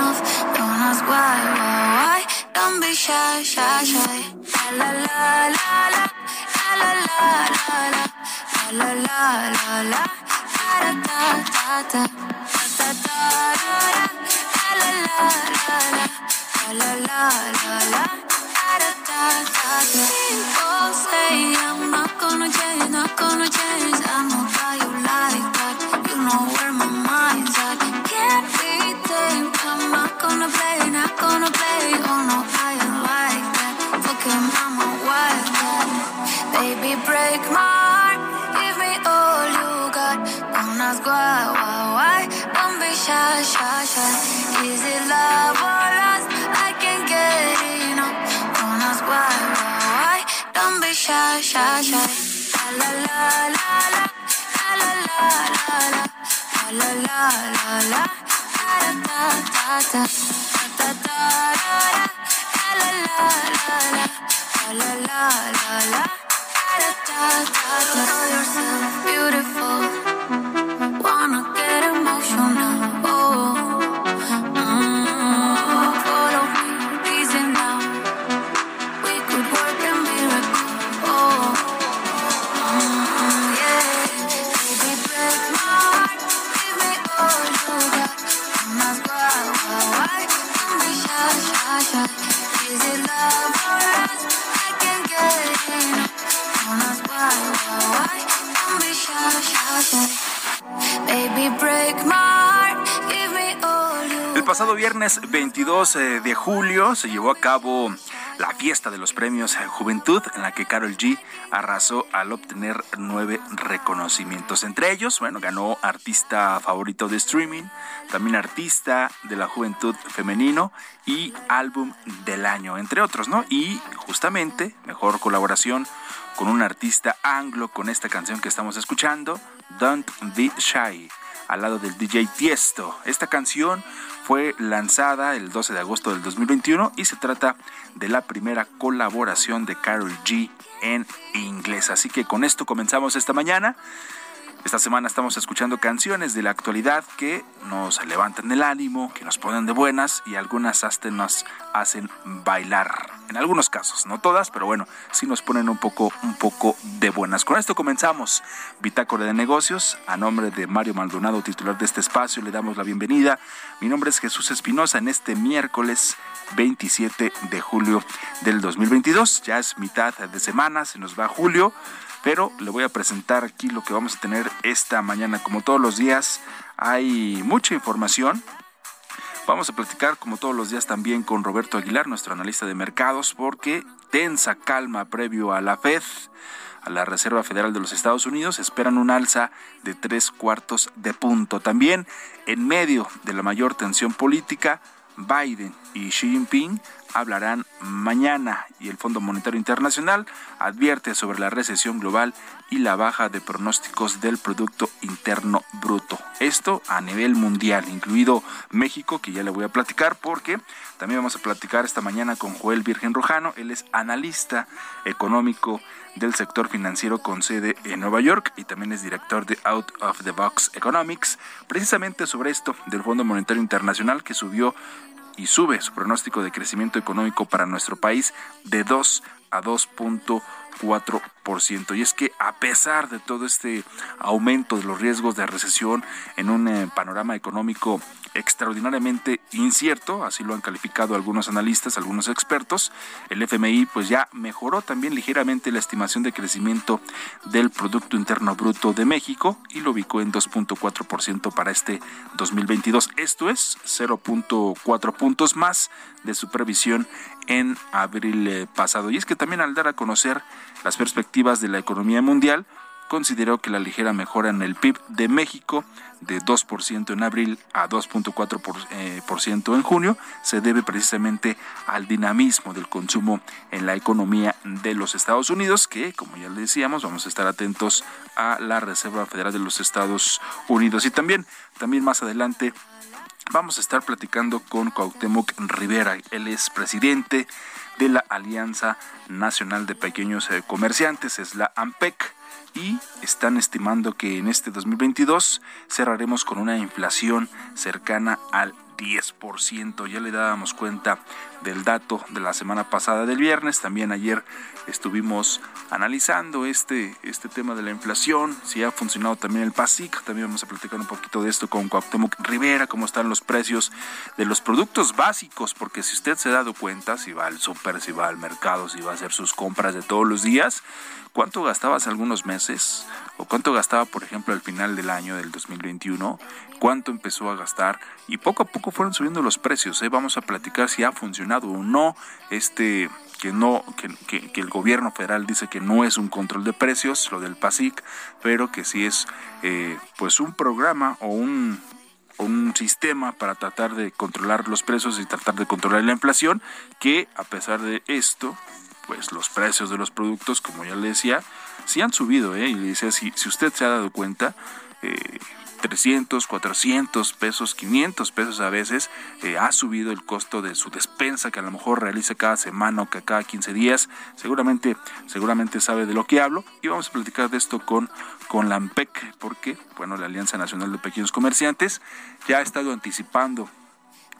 Got. Don't ask why, why, why. Don't be shy, shy, shy. Why, why, why. La la la la la. La la la la la. La la la la. Da da da da da. Da da da. La la la la la. La la la da da da da. People say I'm not gonna change, not gonna change. I know how you like that. You know where my Is it love or lust? I can't get enough. Don't ask why, why, why. Don't be shy, shy, shy. La la la la la. La la la la la. La la la la la. Da da da da. Da da da da. La la la la la. La la la la. Da da da beautiful. Wanna Baby, break my heart. El pasado viernes 22 eh, de julio se llevó a cabo la fiesta de los premios eh, Juventud en la que Carol G arrasó al obtener nueve reconocimientos. Entre ellos, bueno, ganó artista favorito de streaming, también artista de la juventud femenino y álbum del año, entre otros, ¿no? Y justamente, mejor colaboración con un artista anglo con esta canción que estamos escuchando, Don't Be Shy al lado del DJ Tiesto. Esta canción fue lanzada el 12 de agosto del 2021 y se trata de la primera colaboración de Carol G en inglés. Así que con esto comenzamos esta mañana. Esta semana estamos escuchando canciones de la actualidad que nos levantan el ánimo, que nos ponen de buenas y algunas hasta nos hacen bailar. En algunos casos, no todas, pero bueno, sí nos ponen un poco, un poco de buenas. Con esto comenzamos Bitácora de Negocios. A nombre de Mario Maldonado, titular de este espacio, le damos la bienvenida. Mi nombre es Jesús Espinosa en este miércoles 27 de julio del 2022. Ya es mitad de semana, se nos va julio pero le voy a presentar aquí lo que vamos a tener esta mañana. Como todos los días, hay mucha información. Vamos a platicar como todos los días también con Roberto Aguilar, nuestro analista de mercados, porque tensa calma previo a la FED, a la Reserva Federal de los Estados Unidos, esperan un alza de tres cuartos de punto. También en medio de la mayor tensión política, Biden y Xi Jinping hablarán mañana y el Fondo Monetario Internacional advierte sobre la recesión global y la baja de pronósticos del Producto Interno Bruto. Esto a nivel mundial, incluido México, que ya le voy a platicar porque también vamos a platicar esta mañana con Joel Virgen Rojano. Él es analista económico del sector financiero con sede en Nueva York y también es director de Out of the Box Economics, precisamente sobre esto del Fondo Monetario Internacional que subió y sube su pronóstico de crecimiento económico para nuestro país de 2 a 4%. Y es que a pesar de todo este aumento de los riesgos de recesión en un eh, panorama económico extraordinariamente incierto, así lo han calificado algunos analistas, algunos expertos, el FMI pues ya mejoró también ligeramente la estimación de crecimiento del Producto Interno Bruto de México y lo ubicó en 2.4% para este 2022. Esto es 0.4 puntos más de su previsión en abril eh, pasado. Y es que también al dar a conocer las perspectivas de la economía mundial, consideró que la ligera mejora en el PIB de México de 2% en abril a 2.4% eh, en junio se debe precisamente al dinamismo del consumo en la economía de los Estados Unidos, que como ya le decíamos, vamos a estar atentos a la Reserva Federal de los Estados Unidos. Y también, también más adelante vamos a estar platicando con Cuauhtémoc Rivera. Él es presidente de la Alianza Nacional de Pequeños eh, Comerciantes, es la AMPEC y están estimando que en este 2022 cerraremos con una inflación cercana al 10%. Ya le dábamos cuenta del dato de la semana pasada del viernes. También ayer estuvimos analizando este, este tema de la inflación, si ha funcionado también el PASIC. También vamos a platicar un poquito de esto con Cuauhtémoc Rivera, cómo están los precios de los productos básicos, porque si usted se ha dado cuenta, si va al súper, si va al mercado, si va a hacer sus compras de todos los días, ¿Cuánto gastaba hace algunos meses? ¿O cuánto gastaba, por ejemplo, al final del año del 2021? ¿Cuánto empezó a gastar? Y poco a poco fueron subiendo los precios. ¿eh? Vamos a platicar si ha funcionado o no este que no que, que, el gobierno federal dice que no es un control de precios lo del PASIC pero que sí es eh, pues un programa o un un sistema para tratar de controlar los precios y tratar de controlar la inflación que a pesar de esto pues los precios de los productos, como ya le decía, sí han subido, ¿eh? Y le decía, si, si usted se ha dado cuenta, eh, 300, 400 pesos, 500 pesos a veces, eh, ha subido el costo de su despensa que a lo mejor realiza cada semana o que cada 15 días. Seguramente, seguramente sabe de lo que hablo y vamos a platicar de esto con, con la AMPEC, porque, bueno, la Alianza Nacional de Pequeños Comerciantes ya ha estado anticipando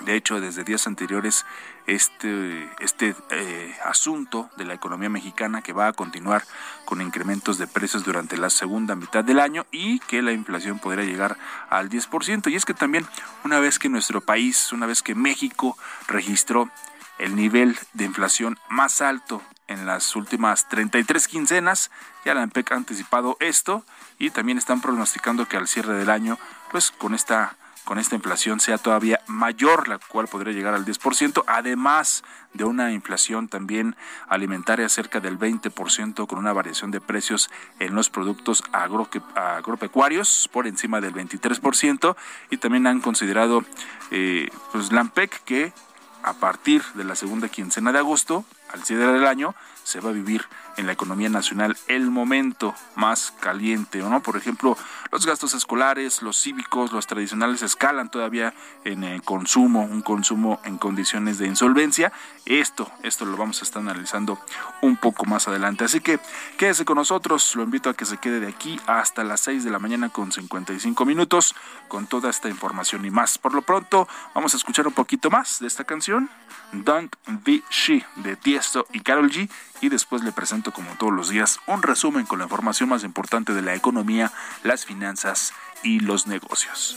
de hecho, desde días anteriores, este, este eh, asunto de la economía mexicana que va a continuar con incrementos de precios durante la segunda mitad del año y que la inflación podría llegar al 10%. Y es que también una vez que nuestro país, una vez que México registró el nivel de inflación más alto en las últimas 33 quincenas, ya la ANPEC ha anticipado esto y también están pronosticando que al cierre del año, pues con esta con esta inflación sea todavía mayor, la cual podría llegar al 10%, además de una inflación también alimentaria cerca del 20%, con una variación de precios en los productos agropecuarios por encima del 23%, y también han considerado eh, pues Lampec que a partir de la segunda quincena de agosto, al cierre del año, se va a vivir en la economía nacional el momento más caliente, ¿no? Por ejemplo, los gastos escolares, los cívicos, los tradicionales escalan todavía en el consumo, un consumo en condiciones de insolvencia. Esto, esto lo vamos a estar analizando un poco más adelante. Así que quédese con nosotros, lo invito a que se quede de aquí hasta las 6 de la mañana con 55 minutos con toda esta información y más. Por lo pronto, vamos a escuchar un poquito más de esta canción, Don't Be She, de Tiesto y Carol G y después le presento como todos los días un resumen con la información más importante de la economía, las finanzas y los negocios.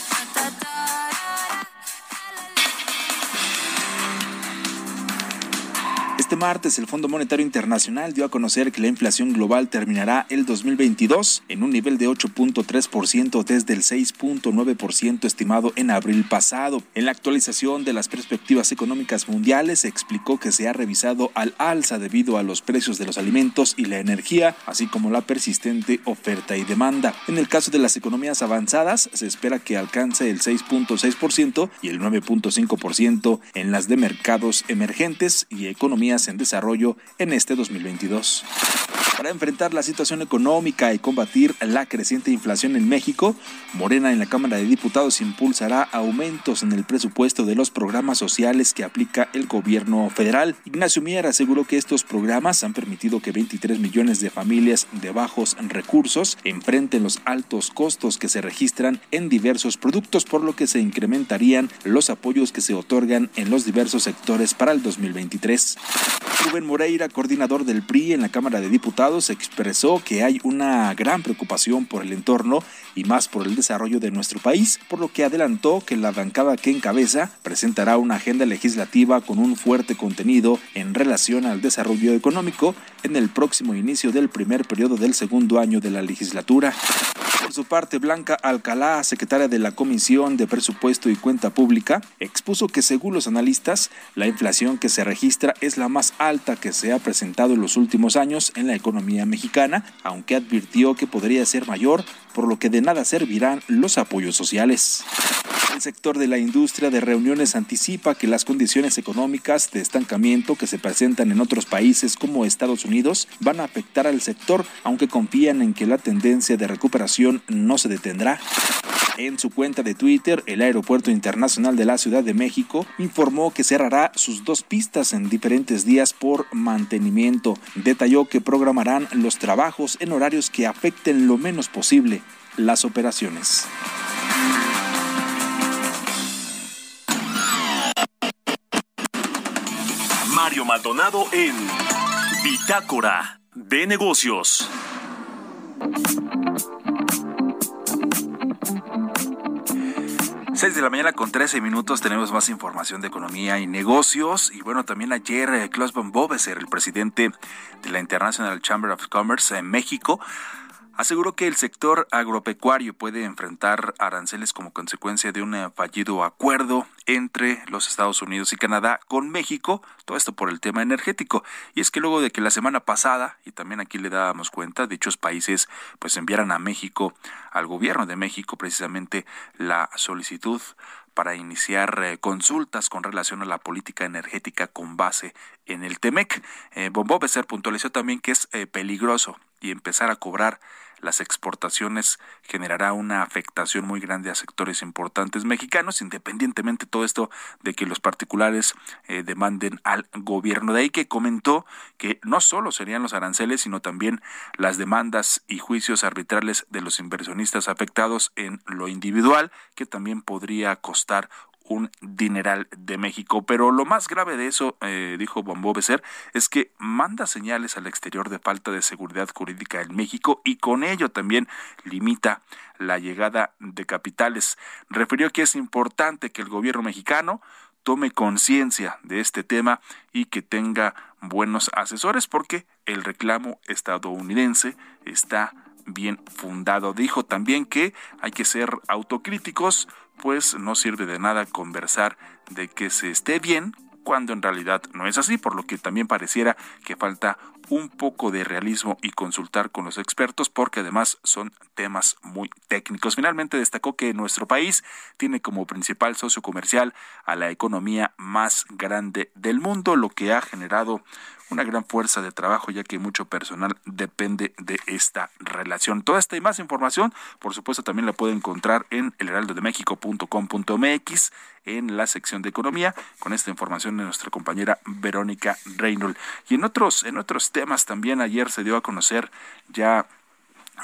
este martes el Fondo Monetario Internacional dio a conocer que la inflación global terminará el 2022 en un nivel de 8.3% desde el 6.9% estimado en abril pasado. En la actualización de las perspectivas económicas mundiales se explicó que se ha revisado al alza debido a los precios de los alimentos y la energía, así como la persistente oferta y demanda. En el caso de las economías avanzadas, se espera que alcance el 6.6% y el 9.5% en las de mercados emergentes y economías en desarrollo en este 2022. Para enfrentar la situación económica y combatir la creciente inflación en México, Morena en la Cámara de Diputados impulsará aumentos en el presupuesto de los programas sociales que aplica el gobierno federal. Ignacio Mier aseguró que estos programas han permitido que 23 millones de familias de bajos recursos enfrenten los altos costos que se registran en diversos productos, por lo que se incrementarían los apoyos que se otorgan en los diversos sectores para el 2023. Rubén Moreira, coordinador del PRI en la Cámara de Diputados, expresó que hay una gran preocupación por el entorno y más por el desarrollo de nuestro país, por lo que adelantó que la bancada que encabeza presentará una agenda legislativa con un fuerte contenido en relación al desarrollo económico en el próximo inicio del primer periodo del segundo año de la legislatura. Por su parte, Blanca Alcalá, secretaria de la Comisión de Presupuesto y Cuenta Pública, expuso que según los analistas, la inflación que se registra es la más alta que se ha presentado en los últimos años en la economía mexicana, aunque advirtió que podría ser mayor, por lo que de nada servirán los apoyos sociales. El sector de la industria de reuniones anticipa que las condiciones económicas de estancamiento que se presentan en otros países como Estados Unidos van a afectar al sector, aunque confían en que la tendencia de recuperación no se detendrá. En su cuenta de Twitter, el Aeropuerto Internacional de la Ciudad de México informó que cerrará sus dos pistas en diferentes días por mantenimiento. Detalló que programarán los trabajos en horarios que afecten lo menos posible las operaciones. Mario Maldonado en Bitácora de Negocios. 6 de la mañana con 13 minutos tenemos más información de economía y negocios. Y bueno, también ayer eh, Klaus von Bobeser, el presidente de la International Chamber of Commerce en México, aseguró que el sector agropecuario puede enfrentar aranceles como consecuencia de un eh, fallido acuerdo entre los Estados Unidos y Canadá con México, todo esto por el tema energético. Y es que luego de que la semana pasada, y también aquí le dábamos cuenta, dichos países pues enviaran a México, al gobierno de México precisamente la solicitud para iniciar eh, consultas con relación a la política energética con base en el TEMEC. Eh, Bombo Becer puntualizó también que es eh, peligroso y empezar a cobrar las exportaciones generará una afectación muy grande a sectores importantes mexicanos, independientemente todo esto de que los particulares eh, demanden al gobierno. De ahí que comentó que no solo serían los aranceles, sino también las demandas y juicios arbitrales de los inversionistas afectados en lo individual, que también podría costar un dineral de México. Pero lo más grave de eso, eh, dijo Bombó Becer, es que manda señales al exterior de falta de seguridad jurídica en México y con ello también limita la llegada de capitales. Refirió que es importante que el gobierno mexicano tome conciencia de este tema y que tenga buenos asesores porque el reclamo estadounidense está bien fundado. Dijo también que hay que ser autocríticos, pues no sirve de nada conversar de que se esté bien cuando en realidad no es así, por lo que también pareciera que falta un poco de realismo y consultar con los expertos porque además son temas muy técnicos. Finalmente destacó que nuestro país tiene como principal socio comercial a la economía más grande del mundo, lo que ha generado una gran fuerza de trabajo ya que mucho personal depende de esta relación. Toda esta y más información, por supuesto, también la puede encontrar en elheraldodemexico.com.mx en la sección de economía con esta información de nuestra compañera Verónica Reynolds. Y en otros en otros temas también ayer se dio a conocer ya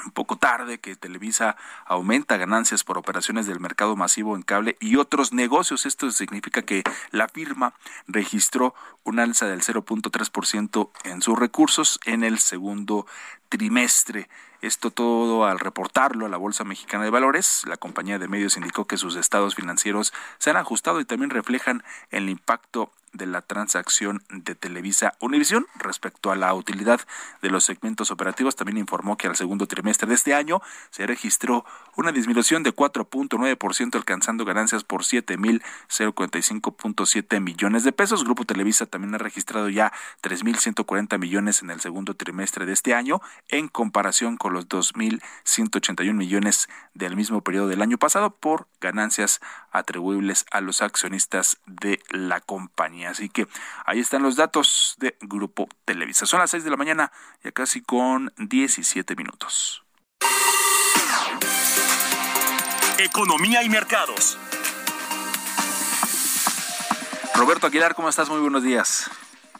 un poco tarde que Televisa aumenta ganancias por operaciones del mercado masivo en cable y otros negocios. Esto significa que la firma registró un alza del 0.3% en sus recursos en el segundo trimestre. Esto todo al reportarlo a la Bolsa Mexicana de Valores. La compañía de medios indicó que sus estados financieros se han ajustado y también reflejan el impacto de la transacción de Televisa Univisión respecto a la utilidad de los segmentos operativos. También informó que al segundo trimestre de este año se registró una disminución de 4.9%, alcanzando ganancias por 7.045.7 millones de pesos. Grupo Televisa también ha registrado ya 3.140 millones en el segundo trimestre de este año, en comparación con los 2.181 millones del mismo periodo del año pasado por ganancias atribuibles a los accionistas de la compañía. Así que ahí están los datos de Grupo Televisa. Son las 6 de la mañana, ya casi con 17 minutos. Economía y mercados. Roberto Aguilar, ¿cómo estás? Muy buenos días.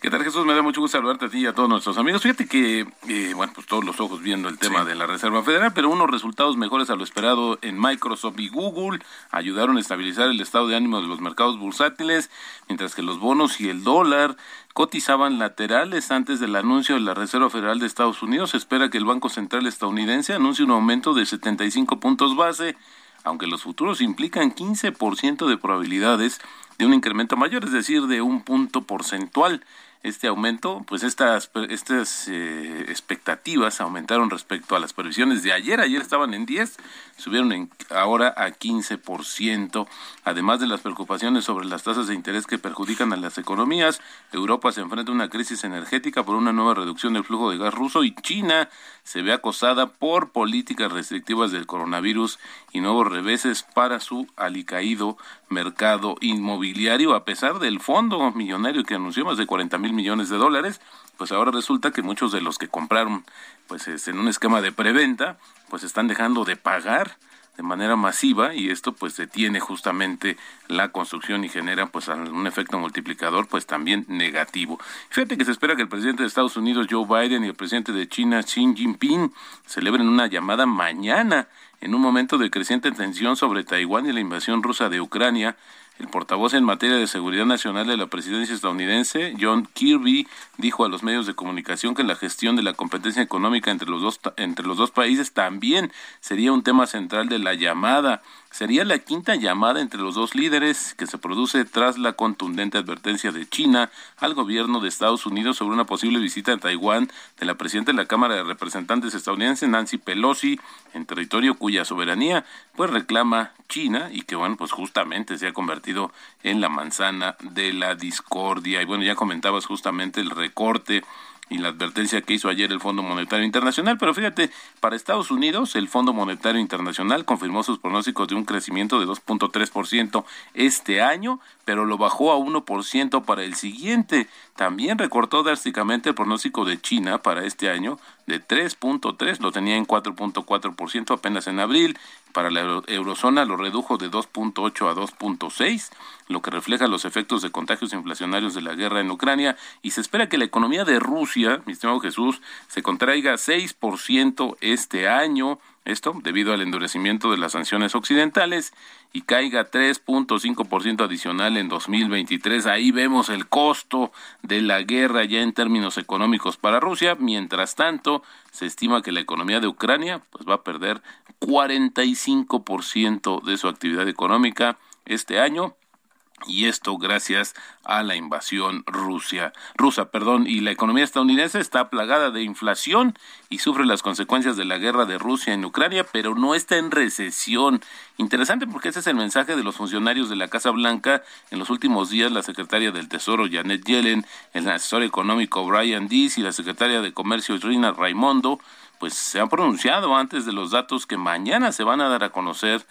¿Qué tal Jesús? Me da mucho gusto saludarte a ti y a todos nuestros amigos. Fíjate que, eh, bueno, pues todos los ojos viendo el tema de la Reserva Federal, pero unos resultados mejores a lo esperado en Microsoft y Google ayudaron a estabilizar el estado de ánimo de los mercados bursátiles, mientras que los bonos y el dólar cotizaban laterales antes del anuncio de la Reserva Federal de Estados Unidos. Se espera que el Banco Central estadounidense anuncie un aumento de 75 puntos base, aunque los futuros implican 15% de probabilidades de un incremento mayor, es decir, de un punto porcentual este aumento, pues estas, estas eh, expectativas aumentaron respecto a las previsiones de ayer. Ayer estaban en 10, subieron en, ahora a 15%. Además de las preocupaciones sobre las tasas de interés que perjudican a las economías, Europa se enfrenta a una crisis energética por una nueva reducción del flujo de gas ruso y China se ve acosada por políticas restrictivas del coronavirus y nuevos reveses para su alicaído mercado inmobiliario, a pesar del fondo millonario que anunció más de 40 mil millones de dólares, pues ahora resulta que muchos de los que compraron pues en un esquema de preventa, pues están dejando de pagar de manera masiva y esto pues detiene justamente la construcción y genera pues un efecto multiplicador pues también negativo. Fíjate que se espera que el presidente de Estados Unidos Joe Biden y el presidente de China Xi Jinping celebren una llamada mañana en un momento de creciente tensión sobre Taiwán y la invasión rusa de Ucrania el portavoz en materia de seguridad nacional de la presidencia estadounidense, John Kirby, dijo a los medios de comunicación que la gestión de la competencia económica entre los dos, entre los dos países también sería un tema central de la llamada. Sería la quinta llamada entre los dos líderes que se produce tras la contundente advertencia de China al gobierno de Estados Unidos sobre una posible visita a Taiwán de la presidenta de la Cámara de Representantes estadounidense, Nancy Pelosi, en territorio cuya soberanía pues reclama China y que bueno, pues justamente se ha convertido en la manzana de la discordia. Y bueno, ya comentabas justamente el recorte y la advertencia que hizo ayer el Fondo Monetario Internacional. Pero fíjate, para Estados Unidos, el Fondo Monetario Internacional confirmó sus pronósticos de un crecimiento de 2.3% este año, pero lo bajó a 1% para el siguiente. También recortó drásticamente el pronóstico de China para este año de 3.3, lo tenía en 4.4% apenas en abril. Para la eurozona lo redujo de 2.8 a 2.6, lo que refleja los efectos de contagios inflacionarios de la guerra en Ucrania. Y se espera que la economía de Rusia, mi estimado Jesús, se contraiga 6% este año esto debido al endurecimiento de las sanciones occidentales y caiga 3.5% adicional en 2023. Ahí vemos el costo de la guerra ya en términos económicos para Rusia. Mientras tanto, se estima que la economía de Ucrania pues va a perder 45% de su actividad económica este año y esto gracias a la invasión Rusia, rusa, perdón, y la economía estadounidense está plagada de inflación y sufre las consecuencias de la guerra de Rusia en Ucrania, pero no está en recesión. Interesante porque ese es el mensaje de los funcionarios de la Casa Blanca. En los últimos días, la secretaria del Tesoro, Janet Yellen, el asesor económico Brian Dees y la secretaria de Comercio, Irina Raimondo, pues se han pronunciado antes de los datos que mañana se van a dar a conocer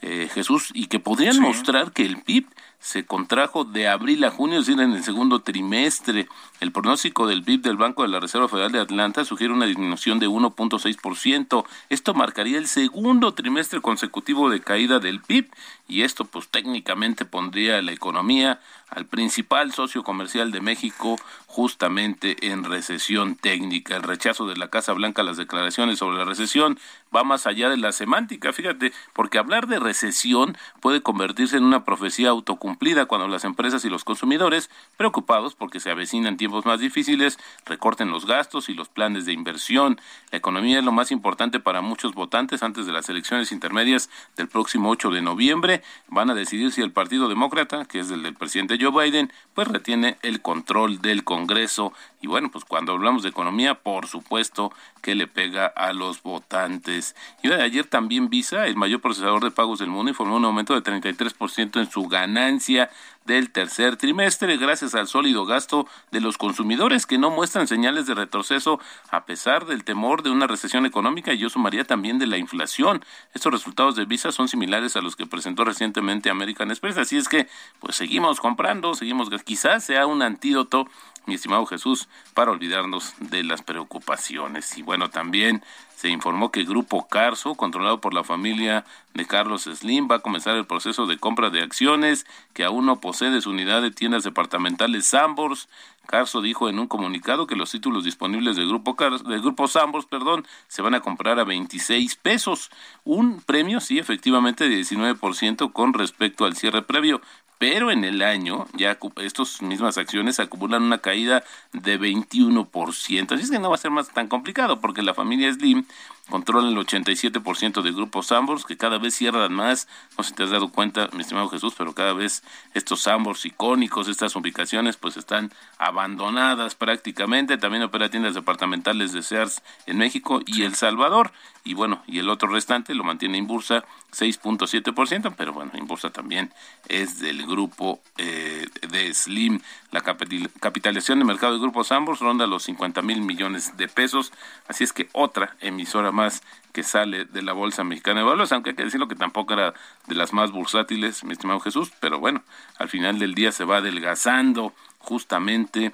eh, Jesús y que podrían mostrar que el PIB se contrajo de abril a junio, es decir, en el segundo trimestre. El pronóstico del PIB del Banco de la Reserva Federal de Atlanta sugiere una disminución de 1.6%. Esto marcaría el segundo trimestre consecutivo de caída del PIB y esto pues técnicamente pondría a la economía al principal socio comercial de México justamente en recesión técnica. El rechazo de la Casa Blanca a las declaraciones sobre la recesión va más allá de la semántica, fíjate, porque hablar de recesión puede convertirse en una profecía autocumplida cumplida cuando las empresas y los consumidores, preocupados porque se avecinan tiempos más difíciles, recorten los gastos y los planes de inversión. La economía es lo más importante para muchos votantes antes de las elecciones intermedias del próximo 8 de noviembre. Van a decidir si el Partido Demócrata, que es el del presidente Joe Biden, pues retiene el control del Congreso. Y bueno, pues cuando hablamos de economía, por supuesto que le pega a los votantes. Y ayer también Visa, el mayor procesador de pagos del mundo, informó un aumento de 33% en su ganancia del tercer trimestre gracias al sólido gasto de los consumidores que no muestran señales de retroceso a pesar del temor de una recesión económica y yo sumaría también de la inflación. Estos resultados de Visa son similares a los que presentó recientemente American Express, así es que pues seguimos comprando, seguimos quizás sea un antídoto mi estimado Jesús, para olvidarnos de las preocupaciones. Y bueno, también se informó que el Grupo Carso, controlado por la familia de Carlos Slim, va a comenzar el proceso de compra de acciones que aún no posee de su unidad de tiendas departamentales Sambors. Carso dijo en un comunicado que los títulos disponibles del grupo del grupo Sambors, perdón, se van a comprar a 26 pesos, un premio sí efectivamente de 19% con respecto al cierre previo, pero en el año ya estas mismas acciones acumulan una caída de 21%. Así es que no va a ser más tan complicado porque la familia Slim controla el 87% de grupos Sambors que cada vez cierran más. No sé si te has dado cuenta, mi estimado Jesús, pero cada vez estos Sambors icónicos, estas ubicaciones, pues están abandonadas prácticamente. También opera tiendas departamentales de Sears en México y El Salvador. Y bueno, y el otro restante lo mantiene Inbursa 6.7%, pero bueno, Inbursa también es del grupo eh, de Slim. La capitalización de mercado del grupo Sambors ronda los 50 mil millones de pesos. Así es que otra emisora más que sale de la Bolsa Mexicana de Valores, aunque hay que decirlo que tampoco era de las más bursátiles, mi estimado Jesús, pero bueno, al final del día se va adelgazando justamente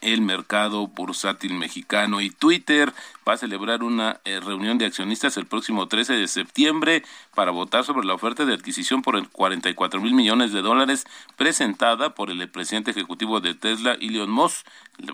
el mercado bursátil mexicano y Twitter va a celebrar una eh, reunión de accionistas el próximo 13 de septiembre para votar sobre la oferta de adquisición por 44 mil millones de dólares presentada por el presidente ejecutivo de Tesla, Elon Musk.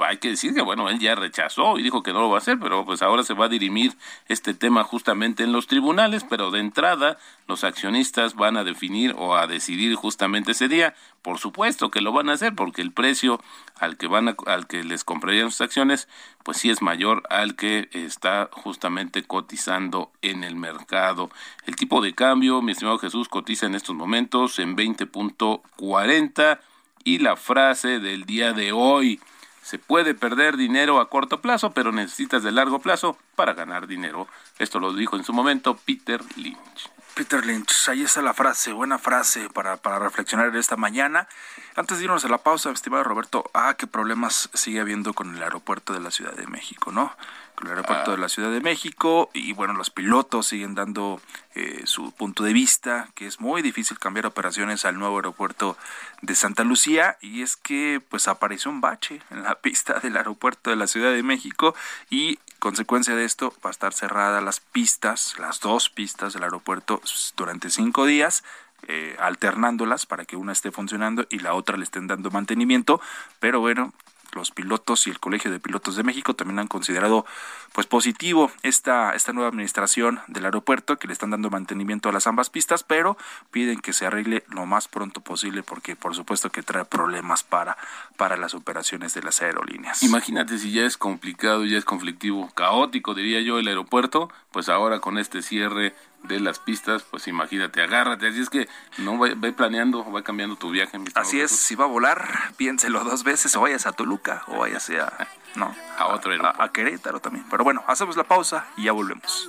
Hay que decir que, bueno, él ya rechazó y dijo que no lo va a hacer, pero pues ahora se va a dirimir este tema justamente en los tribunales, pero de entrada los accionistas van a definir o a decidir justamente ese día. Por supuesto que lo van a hacer porque el precio al que van a, al que les comprarían sus acciones, pues sí es mayor al que está justamente cotizando en el mercado. El tipo de cambio, mi estimado Jesús, cotiza en estos momentos en 20.40 y la frase del día de hoy, se puede perder dinero a corto plazo, pero necesitas de largo plazo para ganar dinero. Esto lo dijo en su momento Peter Lynch. Peter Lynch, ahí está la frase, buena frase para, para reflexionar esta mañana. Antes de irnos a la pausa, estimado Roberto, ah, qué problemas sigue habiendo con el aeropuerto de la Ciudad de México, ¿no? Con el aeropuerto de la Ciudad de México y bueno, los pilotos siguen dando eh, su punto de vista, que es muy difícil cambiar operaciones al nuevo aeropuerto de Santa Lucía y es que pues apareció un bache en la pista del aeropuerto de la Ciudad de México y consecuencia de esto va a estar cerrada las pistas, las dos pistas del aeropuerto durante cinco días. Eh, alternándolas para que una esté funcionando y la otra le estén dando mantenimiento, pero bueno, los pilotos y el Colegio de Pilotos de México también han considerado pues positivo esta, esta nueva administración del aeropuerto que le están dando mantenimiento a las ambas pistas, pero piden que se arregle lo más pronto posible porque por supuesto que trae problemas para, para las operaciones de las aerolíneas. Imagínate si ya es complicado, ya es conflictivo, caótico diría yo el aeropuerto, pues ahora con este cierre de las pistas, pues imagínate, agárrate. Así es que no va, planeando, va cambiando tu viaje. Así es, si va a volar, piénselo dos veces, o vayas a Toluca, o vayas a, no, a otro a, a, Querétaro también. Pero bueno, hacemos la pausa y ya volvemos.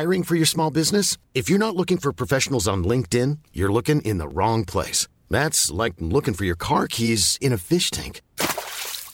Hiring for your small business? If you're not looking for professionals on LinkedIn, you're looking in the wrong place. That's like looking for your car keys in a fish tank.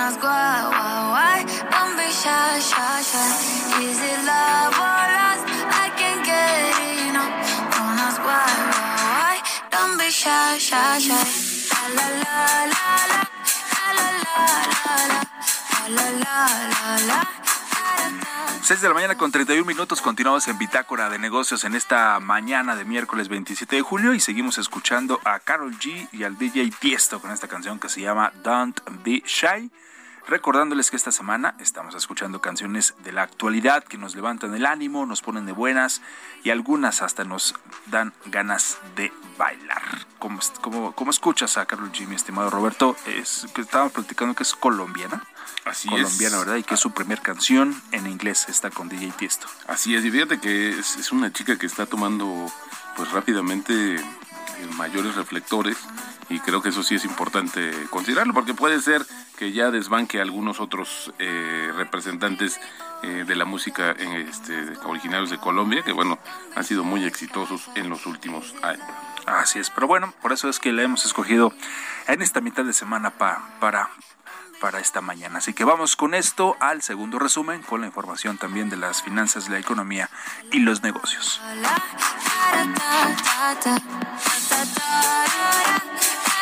Don't ask why, why, why. Don't be shy, shy, shy. Is it love or lust? I can't get enough. Don't ask why, why, why. Don't be shy, shy, shy. La la la la la la la la la la la la la la. 6 de la mañana con 31 minutos continuamos en Bitácora de Negocios en esta mañana de miércoles 27 de julio y seguimos escuchando a Carol G y al DJ Tiesto con esta canción que se llama Don't Be Shy. Recordándoles que esta semana estamos escuchando canciones de la actualidad que nos levantan el ánimo, nos ponen de buenas y algunas hasta nos dan ganas de bailar. ¿Cómo, cómo, cómo escuchas a Carol mi estimado Roberto? Es, que estábamos platicando que es colombiana. Así colombiana, es. ¿verdad? Y que es su primer canción en inglés, está con DJ Tiesto. Así es, y fíjate que es, es una chica que está tomando pues rápidamente eh, mayores reflectores y creo que eso sí es importante considerarlo porque puede ser que ya desbanque a algunos otros eh, representantes eh, de la música eh, este, originarios de Colombia que bueno han sido muy exitosos en los últimos años. Así es, pero bueno, por eso es que la hemos escogido en esta mitad de semana pa- para, para esta mañana. Así que vamos con esto al segundo resumen, con la información también de las finanzas, la economía y los negocios.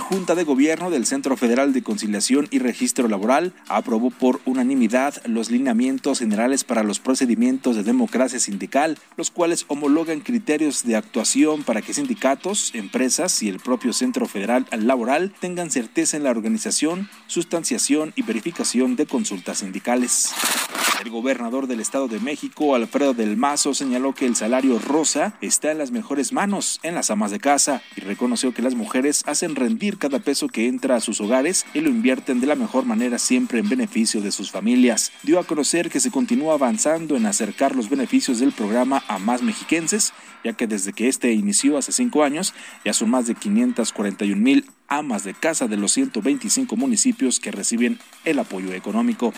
Junta de Gobierno del Centro Federal de Conciliación y Registro Laboral aprobó por unanimidad los lineamientos generales para los procedimientos de democracia sindical, los cuales homologan criterios de actuación para que sindicatos, empresas y el propio Centro Federal Laboral tengan certeza en la organización, sustanciación y verificación de consultas sindicales. El gobernador del Estado de México, Alfredo del Mazo, señaló que el salario rosa está en las mejores manos, en las amas de casa, y reconoció que las mujeres hacen rendir cada peso que entra a sus hogares y lo invierten de la mejor manera siempre en beneficio de sus familias. Dio a conocer que se continúa avanzando en acercar los beneficios del programa a más mexiquenses, ya que desde que este inició hace cinco años ya son más de 541 mil amas de casa de los 125 municipios que reciben el apoyo económico.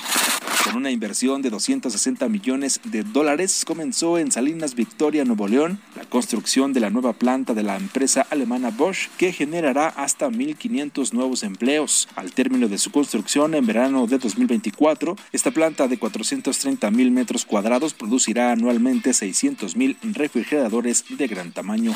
Con una inversión de 260 millones de dólares, comenzó en Salinas Victoria, Nuevo León, la construcción de la nueva planta de la empresa alemana Bosch, que generará hasta 1.500 nuevos empleos. Al término de su construcción en verano de 2024, esta planta de 430 mil metros cuadrados producirá anualmente 600 mil refrigeradores de gran tamaño.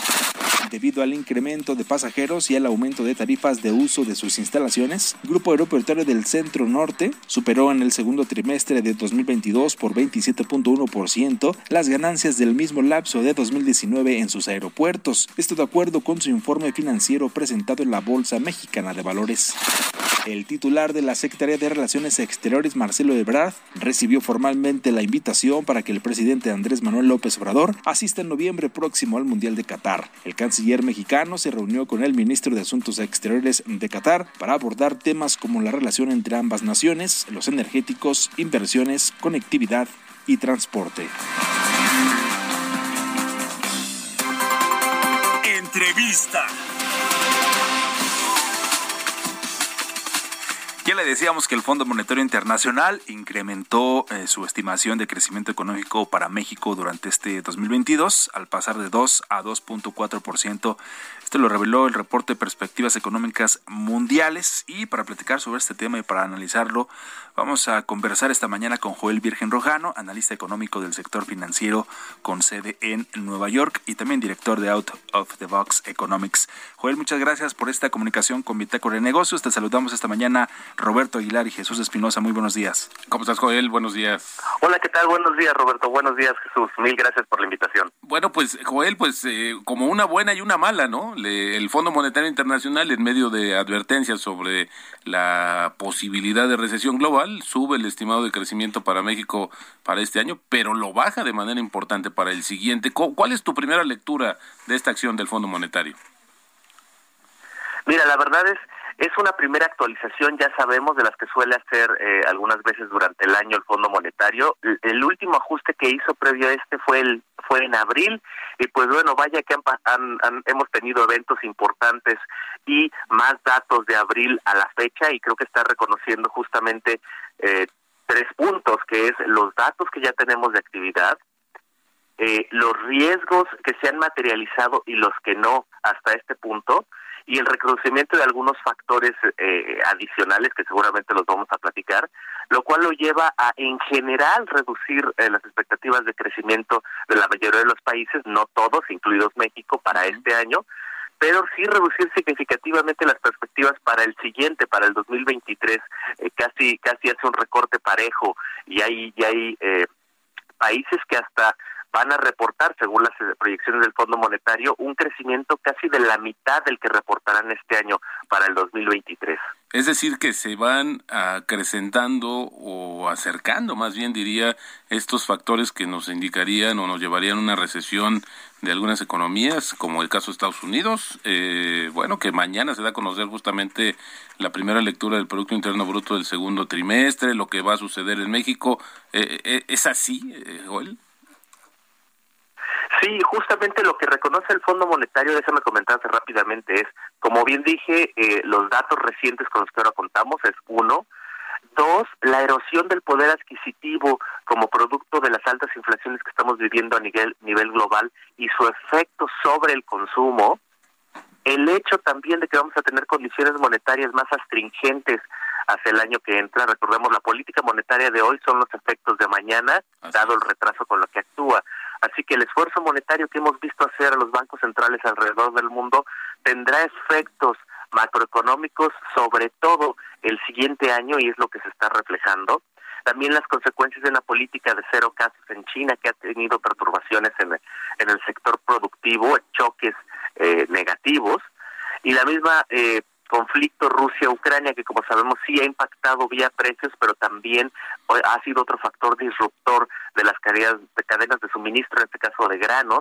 Debido al incremento de pasajeros y al aumento de tarifas de uso de sus instalaciones, Grupo Aeroportuario del Centro Norte superó en el segundo trimestre de 2022 por 27.1% las ganancias del mismo lapso de 2019 en sus aeropuertos. Esto de acuerdo con su informe financiero presentado en la Bolsa Mexicana de Valores. El titular de la Secretaría de Relaciones Exteriores, Marcelo Ebrard, recibió formalmente la invitación para que el presidente Andrés Manuel López Obrador asista en noviembre próximo al Mundial de Qatar. El canciller mexicano se reunió con el ministro de Asuntos Exteriores de Qatar para abordar temas como la relación entre ambas naciones, los energéticos, inversiones, conectividad y transporte. Entrevista. Ya le decíamos que el Fondo Monetario Internacional incrementó eh, su estimación de crecimiento económico para México durante este 2022 al pasar de 2 a 2.4%. Esto lo reveló el reporte de Perspectivas Económicas Mundiales y para platicar sobre este tema y para analizarlo vamos a conversar esta mañana con Joel Virgen Rojano, analista económico del sector financiero con sede en Nueva York y también director de Out of the Box Economics. Joel, muchas gracias por esta comunicación con Bitácora de Negocios. Te saludamos esta mañana Roberto Aguilar y Jesús Espinosa. Muy buenos días. ¿Cómo estás, Joel? Buenos días. Hola, ¿qué tal? Buenos días, Roberto. Buenos días, Jesús. Mil gracias por la invitación. Bueno, pues, Joel, pues eh, como una buena y una mala, ¿no? El Fondo Monetario Internacional, en medio de advertencias sobre la posibilidad de recesión global, sube el estimado de crecimiento para México para este año, pero lo baja de manera importante para el siguiente. ¿Cuál es tu primera lectura de esta acción del Fondo Monetario? Mira, la verdad es es una primera actualización, ya sabemos, de las que suele hacer eh, algunas veces durante el año el Fondo Monetario. El, último ajuste que hizo previo a este fue el fue en abril. Y pues bueno, vaya que hemos tenido eventos importantes y más datos de abril a la fecha. Y creo que está reconociendo justamente eh, tres puntos, que es los datos que ya tenemos de actividad, eh, los riesgos que se han materializado y los que no hasta este punto, y el reconocimiento de algunos factores eh, adicionales que seguramente los vamos a platicar, lo cual lo lleva a en general reducir eh, las expectativas de crecimiento de la mayoría de los países, no todos, incluidos México, para este año, pero sí reducir significativamente las perspectivas para el siguiente, para el 2023, eh, casi casi hace un recorte parejo. Y hay y hay países que hasta van a reportar, según las eh, proyecciones del Fondo Monetario, un crecimiento casi de la mitad del que reportarán este año para el 2023. Es decir, que se van acrecentando o acercando, más bien diría, estos factores que nos indicarían o nos llevarían a una recesión de algunas economías, como el caso de Estados Unidos. Eh, bueno, que mañana se da a conocer justamente la primera lectura del Producto Interno Bruto del segundo trimestre, lo que va a suceder en México. Eh, ¿Es así, Joel? Sí, justamente lo que reconoce el Fondo Monetario, déjame comentarse rápidamente, es, como bien dije, eh, los datos recientes con los que ahora contamos es uno, Dos, la erosión del poder adquisitivo como producto de las altas inflaciones que estamos viviendo a nivel, nivel global y su efecto sobre el consumo. El hecho también de que vamos a tener condiciones monetarias más astringentes hacia el año que entra. Recordemos, la política monetaria de hoy son los efectos de mañana, dado el retraso con lo que actúa. Así que el esfuerzo monetario que hemos visto hacer a los bancos centrales alrededor del mundo tendrá efectos macroeconómicos sobre todo el siguiente año y es lo que se está reflejando. También las consecuencias de una política de cero casos en China que ha tenido perturbaciones en, en el sector productivo, choques eh, negativos y la misma eh, conflicto Rusia-Ucrania, que como sabemos sí ha impactado vía precios, pero también ha sido otro factor disruptor de las cadenas de, cadenas de suministro, en este caso de granos,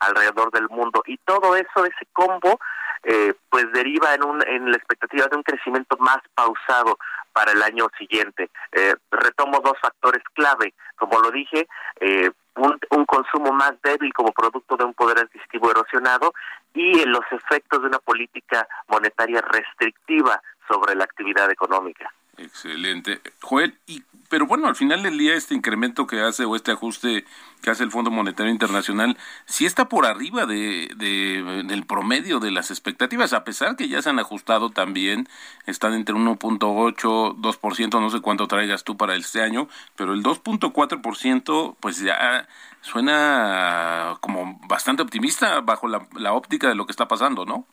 alrededor del mundo. Y todo eso, ese combo, eh, pues deriva en, un, en la expectativa de un crecimiento más pausado para el año siguiente. Eh, retomo dos factores clave. Como lo dije, eh, un, un, consumo más débil como producto de un poder adquisitivo erosionado y en los efectos de una política monetaria restrictiva sobre la actividad económica. Excelente. Joel, y, pero bueno, al final del día este incremento que hace o este ajuste que hace el Fondo Monetario Internacional, sí está por arriba de, de, del promedio de las expectativas, a pesar que ya se han ajustado también, están entre 1.8, 2%, no sé cuánto traigas tú para este año, pero el 2.4% pues ya suena como bastante optimista bajo la, la óptica de lo que está pasando, ¿no?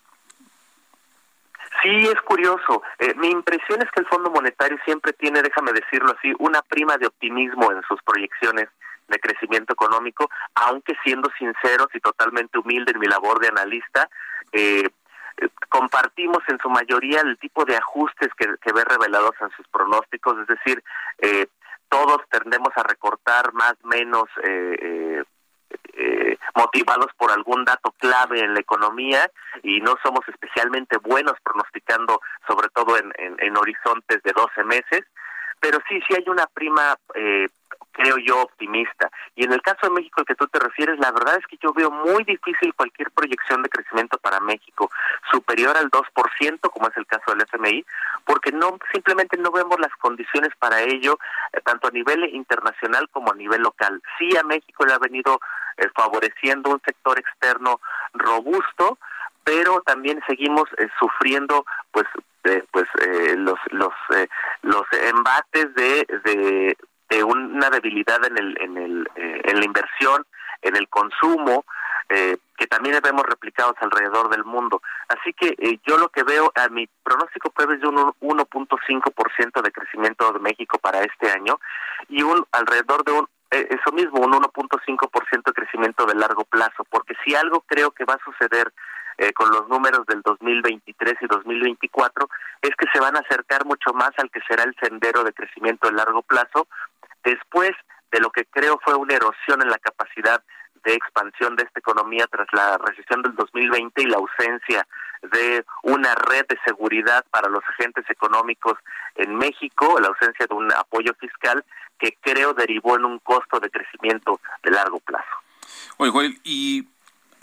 Sí, es curioso. Eh, mi impresión es que el Fondo Monetario siempre tiene, déjame decirlo así, una prima de optimismo en sus proyecciones de crecimiento económico, aunque siendo sinceros y totalmente humilde en mi labor de analista, eh, eh, compartimos en su mayoría el tipo de ajustes que, que ve revelados en sus pronósticos, es decir, todos tendemos a recortar más menos eh, motivados por algún dato clave en la economía y no somos especialmente buenos pronosticando, sobre todo en, en, horizontes de 12 meses, pero sí, sí hay una prima eh, creo yo, optimista. Y en el caso de México al que tú te refieres, la verdad es que yo veo muy difícil cualquier proyección de crecimiento para México superior al 2%, como es el caso del FMI, porque no simplemente no vemos las condiciones para ello, eh, tanto a nivel internacional como a nivel local. Sí a México le ha venido eh, favoreciendo un sector externo robusto, pero también seguimos eh, sufriendo pues pues los los los embates de, de de una debilidad en el en el eh, en la inversión en el consumo eh, que también vemos replicados alrededor del mundo. Así que eh, yo lo que veo a mi pronóstico previo es de un 1.5% de crecimiento de México para este año y un alrededor de un eso mismo un 1.5% de crecimiento de largo plazo porque si algo creo que va a suceder eh, con los números del 2023 y 2024 es que se van a acercar mucho más al que será el sendero de crecimiento a largo plazo después de lo que creo fue una erosión en la capacidad de expansión de esta economía tras la recesión del 2020 y la ausencia de una red de seguridad para los agentes económicos en México, la ausencia de un apoyo fiscal que creo derivó en un costo de crecimiento de largo plazo. Oye, Joel, y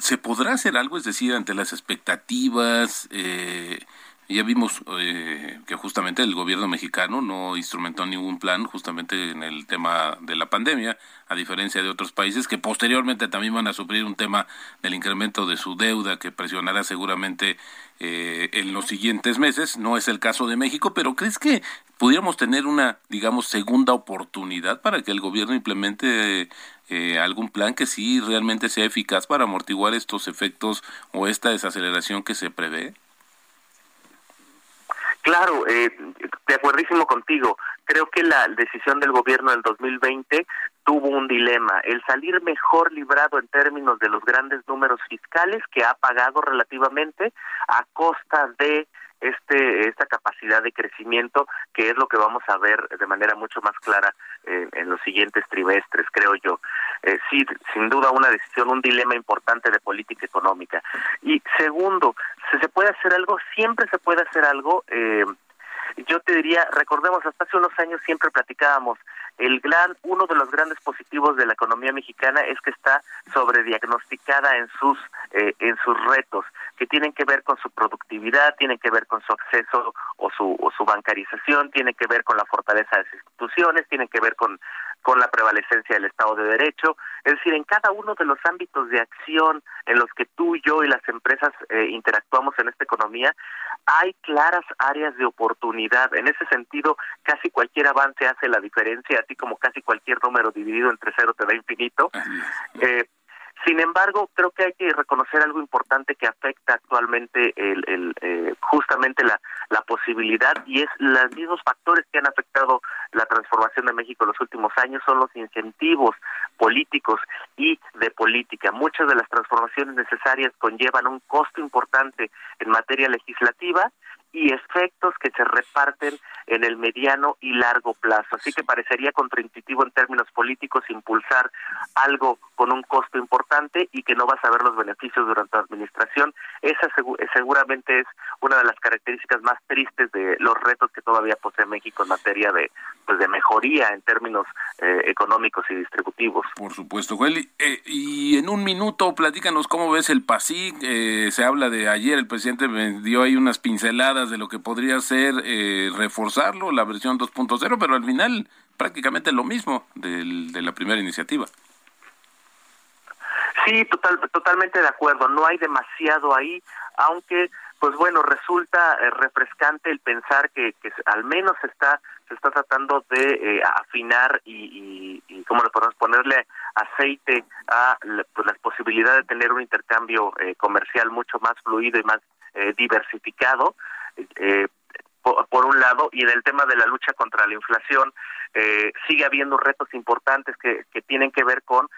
¿Se podrá hacer algo? Es decir, ante las expectativas, eh, ya vimos eh, que justamente el gobierno mexicano no instrumentó ningún plan justamente en el tema de la pandemia, a diferencia de otros países que posteriormente también van a sufrir un tema del incremento de su deuda que presionará seguramente eh, en los siguientes meses. No es el caso de México, pero ¿crees que pudiéramos tener una, digamos, segunda oportunidad para que el gobierno implemente eh, algún plan que sí realmente sea eficaz para amortiguar estos efectos o esta desaceleración que se prevé? Claro, eh, de acuerdísimo contigo. Creo que la decisión del gobierno del 2020 tuvo un dilema, el salir mejor librado en términos de los grandes números fiscales que ha pagado relativamente a costa de este esta capacidad de crecimiento que es lo que vamos a ver de manera mucho más clara eh, en los siguientes trimestres creo yo. Eh, sin duda una decisión un dilema importante de política económica. Y segundo si se puede hacer algo siempre se puede hacer algo. Eh, yo te diría, recordemos, hasta hace unos años siempre platicábamos, el gran, uno de los grandes positivos de la economía mexicana es que está sobrediagnosticada en sus, eh, en sus retos, que tienen que ver con su productividad, tienen que ver con su acceso o su, o su bancarización, tienen que ver con la fortaleza de las instituciones, tienen que ver con con la prevalecencia del Estado de Derecho, es decir, en cada uno de los ámbitos de acción en los que tú, yo y las empresas eh, interactuamos en esta economía, hay claras áreas de oportunidad. En ese sentido, casi cualquier avance hace la diferencia, así como casi cualquier número dividido entre cero te da infinito. Eh, sin embargo, creo que hay que reconocer algo importante que afecta actualmente el, eh, justamente la, la posibilidad y es los mismos factores que han afectado la transformación de México en los últimos años son los incentivos políticos y de política. Muchas de las transformaciones necesarias conllevan un costo importante en materia legislativa y efectos que se reparten en el mediano y largo plazo. Así que parecería contraintuitivo en términos políticos impulsar algo con un costo importante y que no vas a ver los beneficios durante la administración. Esa seguramente es una de las características más tristes de los retos que todavía posee México en materia de pues de mejoría en términos eh, económicos y distributivos. Por supuesto, Joel. Eh, y en un minuto, platícanos cómo ves el PASIC. Eh, se habla de ayer, el presidente me dio ahí unas pinceladas de lo que podría ser reforzarlo, la versión 2.0, pero al final prácticamente lo mismo del, de la primera iniciativa. Sí, total, totalmente de acuerdo. No hay demasiado ahí, aunque pues bueno, resulta eh, refrescante el pensar que, que, al menos está se está tratando de eh, afinar y, y, ¿cómo le podemos ponerle aceite a pues, la posibilidad de tener un intercambio eh, comercial mucho más fluido y más diversificado, por, por, un lado, y en el tema de la lucha contra la inflación, sigue habiendo retos importantes que, que tienen que ver con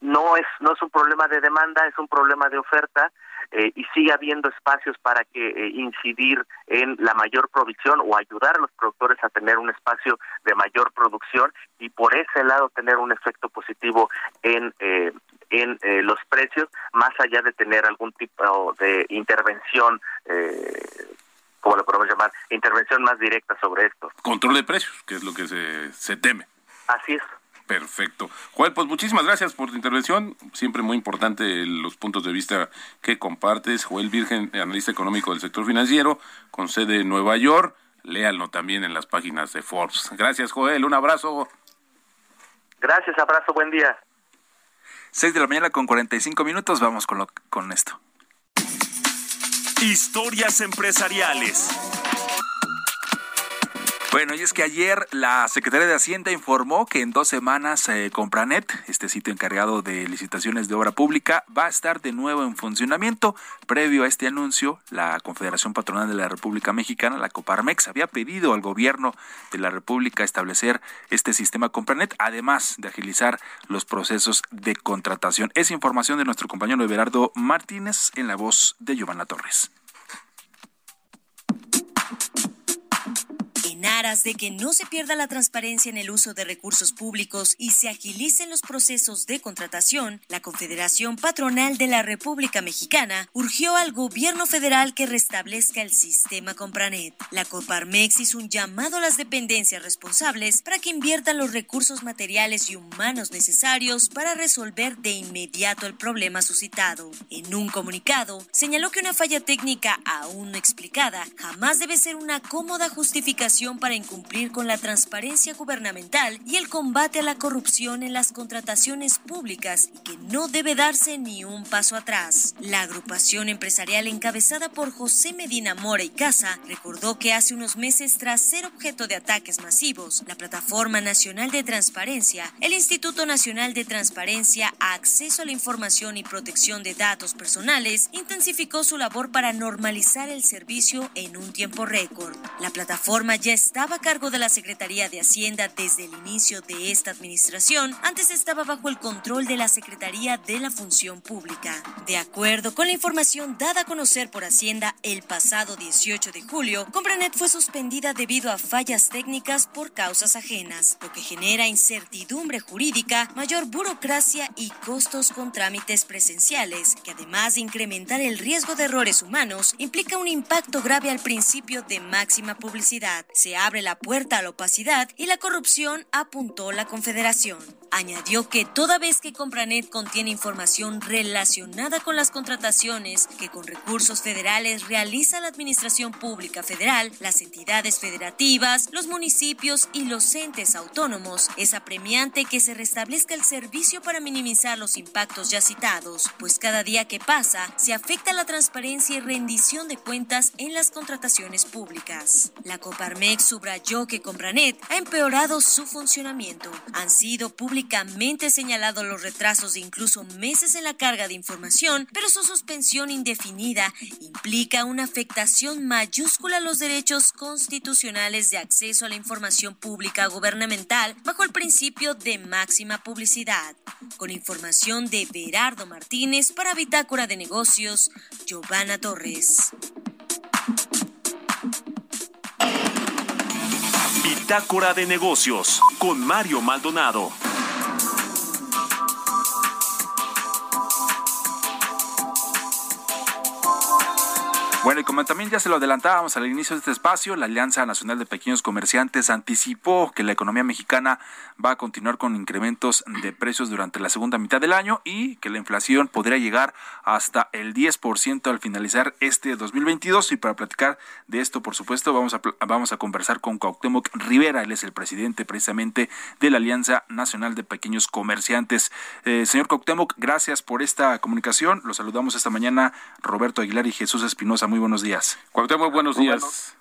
no es no es un problema de demanda, es un problema de oferta eh, y sigue habiendo espacios para que eh, incidir en la mayor producción o ayudar a los productores a tener un espacio de mayor producción y por ese lado tener un efecto positivo en eh, en los precios más allá de tener algún tipo de intervención como lo podemos llamar intervención más directa sobre esto. Control de precios que es lo que se, se teme. Así es Perfecto. Joel, pues muchísimas gracias por tu intervención. Siempre muy importante los puntos de vista que compartes. Joel Virgen, analista económico del sector financiero, con sede en Nueva York. Léanlo también en las páginas de Forbes. Gracias, Joel. Un abrazo. Gracias, abrazo, buen día. 6 de la mañana con 45 minutos. Vamos con, lo, con esto. Historias empresariales. Bueno, y es que ayer la Secretaría de Hacienda informó que en dos semanas eh, Compranet, este sitio encargado de licitaciones de obra pública, va a estar de nuevo en funcionamiento. Previo a este anuncio, la Confederación Patronal de la República Mexicana, la Coparmex, había pedido al gobierno de la República establecer este sistema Compranet, además de agilizar los procesos de contratación. Es información de nuestro compañero Everardo Martínez en la voz de Giovanna Torres. En aras de que no se pierda la transparencia en el uso de recursos públicos y se agilicen los procesos de contratación, la Confederación Patronal de la República Mexicana urgió al gobierno federal que restablezca el sistema Compranet. La Coparmex hizo un llamado a las dependencias responsables para que inviertan los recursos materiales y humanos necesarios para resolver de inmediato el problema suscitado. En un comunicado, señaló que una falla técnica aún no explicada jamás debe ser una cómoda justificación para incumplir con la transparencia gubernamental y el combate a la corrupción en las contrataciones públicas que no debe darse ni un paso atrás. La agrupación empresarial encabezada por José Medina Mora y Casa recordó que hace unos meses tras ser objeto de ataques masivos, la Plataforma Nacional de Transparencia, el Instituto Nacional de Transparencia, Acceso a la Información y Protección de Datos Personales, intensificó su labor para normalizar el servicio en un tiempo récord. La plataforma ya estaba a cargo de la Secretaría de Hacienda desde el inicio de esta administración, antes estaba bajo el control de la Secretaría de la Función Pública. De acuerdo con la información dada a conocer por Hacienda el pasado 18 de julio, Compranet fue suspendida debido a fallas técnicas por causas ajenas, lo que genera incertidumbre jurídica, mayor burocracia y costos con trámites presenciales, que además de incrementar el riesgo de errores humanos, implica un impacto grave al principio de máxima publicidad. Se abre la puerta a la opacidad y la corrupción, apuntó la Confederación. Añadió que toda vez que Compranet contiene información relacionada con las contrataciones que con recursos federales realiza la Administración Pública Federal, las entidades federativas, los municipios y los entes autónomos, es apremiante que se restablezca el servicio para minimizar los impactos ya citados, pues cada día que pasa se afecta la transparencia y rendición de cuentas en las contrataciones públicas. La Coparmex subrayó que Compranet ha empeorado su funcionamiento. Han sido públicamente señalados los retrasos de incluso meses en la carga de información, pero su suspensión indefinida implica una afectación mayúscula a los derechos constitucionales de acceso a la información pública gubernamental bajo el principio de máxima publicidad. Con información de Berardo Martínez para Bitácora de Negocios, Giovanna Torres. Bitácora de negocios con Mario Maldonado. Bueno, y como también ya se lo adelantábamos al inicio de este espacio, la Alianza Nacional de Pequeños Comerciantes anticipó que la economía mexicana va a continuar con incrementos de precios durante la segunda mitad del año y que la inflación podría llegar hasta el 10% al finalizar este 2022. Y para platicar de esto, por supuesto, vamos a, vamos a conversar con Cuauhtémoc Rivera, él es el presidente precisamente de la Alianza Nacional de Pequeños Comerciantes. Eh, señor Cuauhtémoc, gracias por esta comunicación. Los saludamos esta mañana Roberto Aguilar y Jesús Espinosa muy buenos días. Cuauhtémoc, buenos días.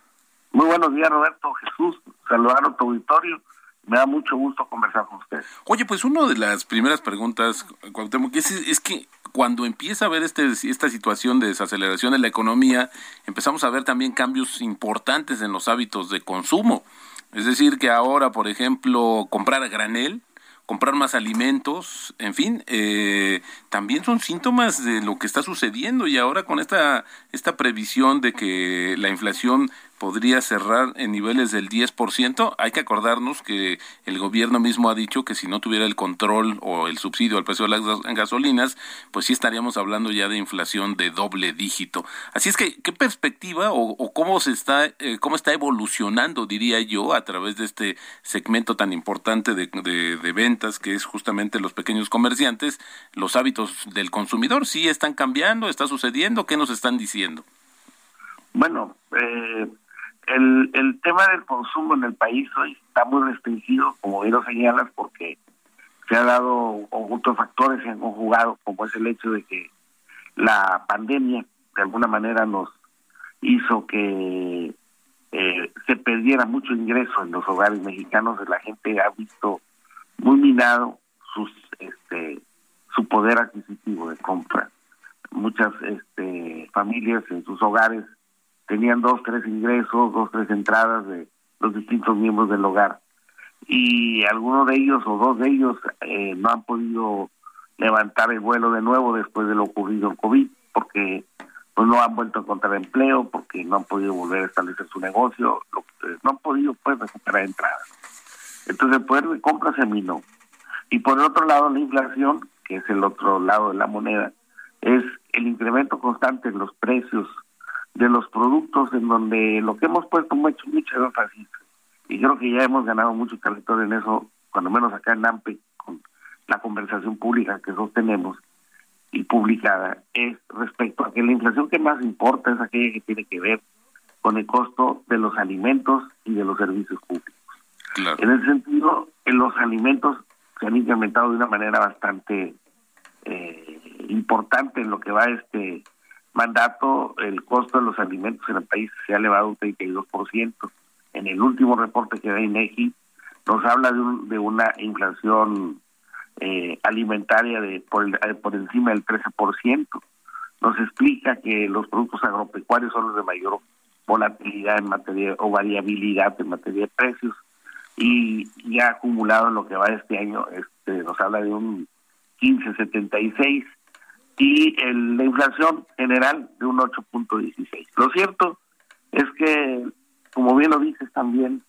Muy buenos días, Roberto, Jesús. Saludar a tu auditorio. Me da mucho gusto conversar con ustedes. Oye, pues una de las primeras preguntas, Cuauhtémoc, es, es que cuando empieza a ver este, esta situación de desaceleración de la economía, empezamos a ver también cambios importantes en los hábitos de consumo. Es decir, que ahora, por ejemplo, comprar a granel, comprar más alimentos, en fin, eh, también son síntomas de lo que está sucediendo y ahora con esta esta previsión de que la inflación podría cerrar en niveles del 10%. Hay que acordarnos que el gobierno mismo ha dicho que si no tuviera el control o el subsidio al precio de las gasolinas, pues sí estaríamos hablando ya de inflación de doble dígito. Así es que, ¿qué perspectiva o, cómo se está, eh, cómo está evolucionando, diría yo, a través de este segmento tan importante de, de ventas que es justamente los pequeños comerciantes, los hábitos del consumidor? ¿Sí están cambiando? ¿Está sucediendo? ¿Qué nos están diciendo? Bueno, eh, el, el tema del consumo en el país hoy está muy restringido, como bien lo señalas, porque se ha dado conjunto factores se han conjugado, como es el hecho de que la pandemia de alguna manera nos hizo que eh, se perdiera mucho ingreso en los hogares mexicanos, la gente ha visto muy minado sus este su poder adquisitivo de compra. Muchas este, familias en sus hogares tenían dos, tres ingresos, dos, tres entradas de los distintos miembros del hogar. Y algunos de ellos o dos de ellos eh, no han podido levantar el vuelo de nuevo después de lo ocurrido en COVID, porque pues no han vuelto a encontrar empleo, porque no han podido volver a establecer su negocio, no han podido pues recuperar entradas. Entonces el poder de compra se minó. Y por el otro lado, la inflación, que es el otro lado de la moneda, es el incremento constante en los precios de los productos en donde lo que hemos puesto mucho, mucho énfasis, y creo que ya hemos ganado mucho territorio en eso, cuando menos acá en AMPE, con la conversación pública que sostenemos y publicada, es respecto a que la inflación que más importa es aquella que tiene que ver con el costo de los alimentos y de los servicios públicos. En ese sentido, en los alimentos se han incrementado de una manera bastante eh, importante en lo que va este mandato, el costo de los alimentos en el país se ha elevado un 32%. En el último reporte que da INEGI nos habla de, de una inflación eh, alimentaria de por, eh, por encima del 13%. Nos explica que los productos agropecuarios son los de mayor volatilidad en materia o variabilidad en materia de precios y ya acumulado en lo que va este año este nos habla de un 15.76 y el, la inflación general de un 8.16. Lo cierto es que, como bien lo dices también,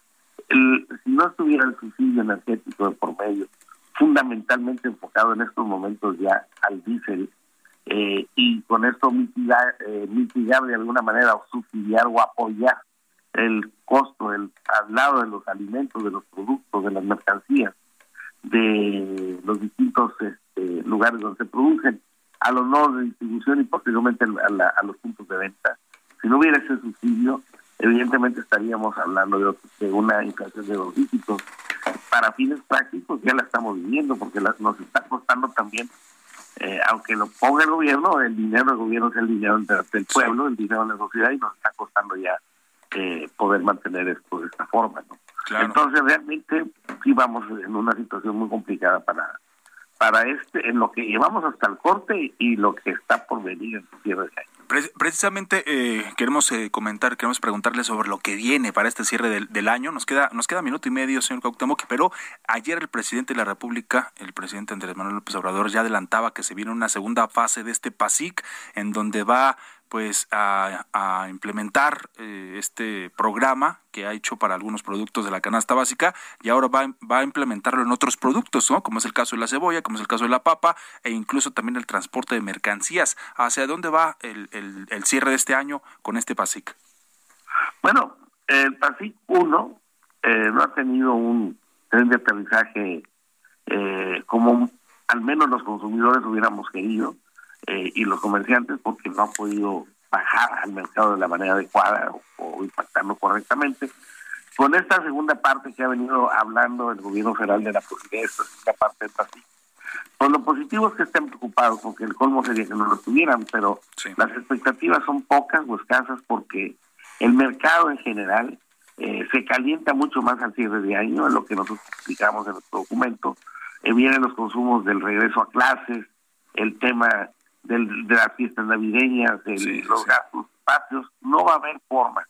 el, si no estuviera el subsidio energético de por medio, fundamentalmente enfocado en estos momentos ya al diésel, eh, y con esto mitigar, eh, mitigar de alguna manera o subsidiar o apoyar el costo el traslado de los alimentos, de los productos, de las mercancías, de los distintos este, lugares donde se producen, a los nodos de distribución y posteriormente a, los puntos de venta. Si no hubiera ese subsidio, evidentemente estaríamos hablando de, una inflación de dos dígitos. Para fines prácticos ya la estamos viviendo porque nos está costando también, eh, aunque lo ponga el gobierno, el dinero del gobierno es el dinero del, pueblo, el dinero de la sociedad y nos está costando ya eh, poder mantener esto de esta forma. ¿no? Entonces realmente sí vamos en una situación muy complicada para para este, en lo que llevamos hasta el corte y lo que está por venir en cierre de año. Precisamente eh, queremos eh, comentar, queremos preguntarle sobre lo que viene para este cierre del, año. Nos queda, nos queda minuto y medio, señor Cuauhtémoc, pero ayer el presidente de la República, el presidente Andrés Manuel López Obrador, ya adelantaba que se viene una segunda fase de este PASIC, en donde va pues a, implementar eh, este programa que ha hecho para algunos productos de la canasta básica y ahora va, va, a implementarlo en otros productos, ¿no? Como es el caso de la cebolla, como es el caso de la papa e incluso también el transporte de mercancías. ¿Hacia dónde va el, el, cierre de este año con este PASIC? Bueno, el PASIC 1 eh, no ha tenido un tren de aterrizaje eh, como al menos los consumidores hubiéramos querido eh, y los comerciantes porque no han podido bajar al mercado de la manera adecuada o, impactarlo correctamente. Con esta segunda parte que ha venido hablando el gobierno federal de la posibilidad esta parte del Pacífico, pues lo positivo es que estén preocupados porque el colmo sería que no lo tuvieran, pero las expectativas son pocas o escasas porque el mercado en general eh, se calienta mucho más al cierre de año, en lo que nosotros explicamos en nuestro documento. Eh, vienen los consumos del regreso a clases, el tema del, de las fiestas navideñas, de los gastos patrios, no va a haber forma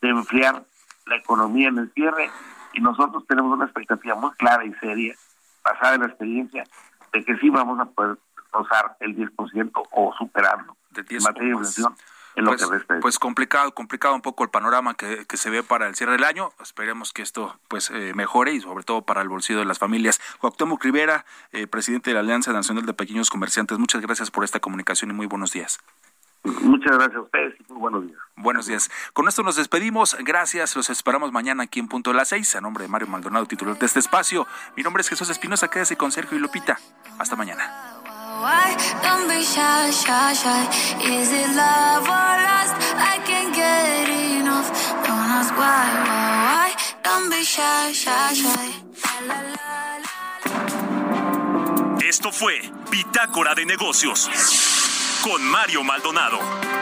de enfriar la economía en el cierre y nosotros tenemos una expectativa muy clara y seria, basada en la experiencia, de que sí vamos a poder rozar el 10% o superarlo de 10 en materia de inflación. En lo pues, que resta. Pues complicado, complicado un poco el panorama que, que, se ve para el cierre del año. Esperemos que esto pues eh, mejore y sobre todo para el bolsillo de las familias. Cuauhtémoc Rivera, eh, presidente de la Alianza Nacional de Pequeños Comerciantes, muchas gracias por esta comunicación y muy buenos días. Muchas gracias a ustedes y muy buenos días. Buenos días. Con esto nos despedimos. Gracias. Los esperamos mañana aquí en Punto de las Seis. A nombre de Mario Maldonado, titular de este espacio. Mi nombre es Jesús Espinosa. Quédese con Sergio y Lupita. Hasta mañana. Esto fue Bitácora de Negocios con Mario Maldonado.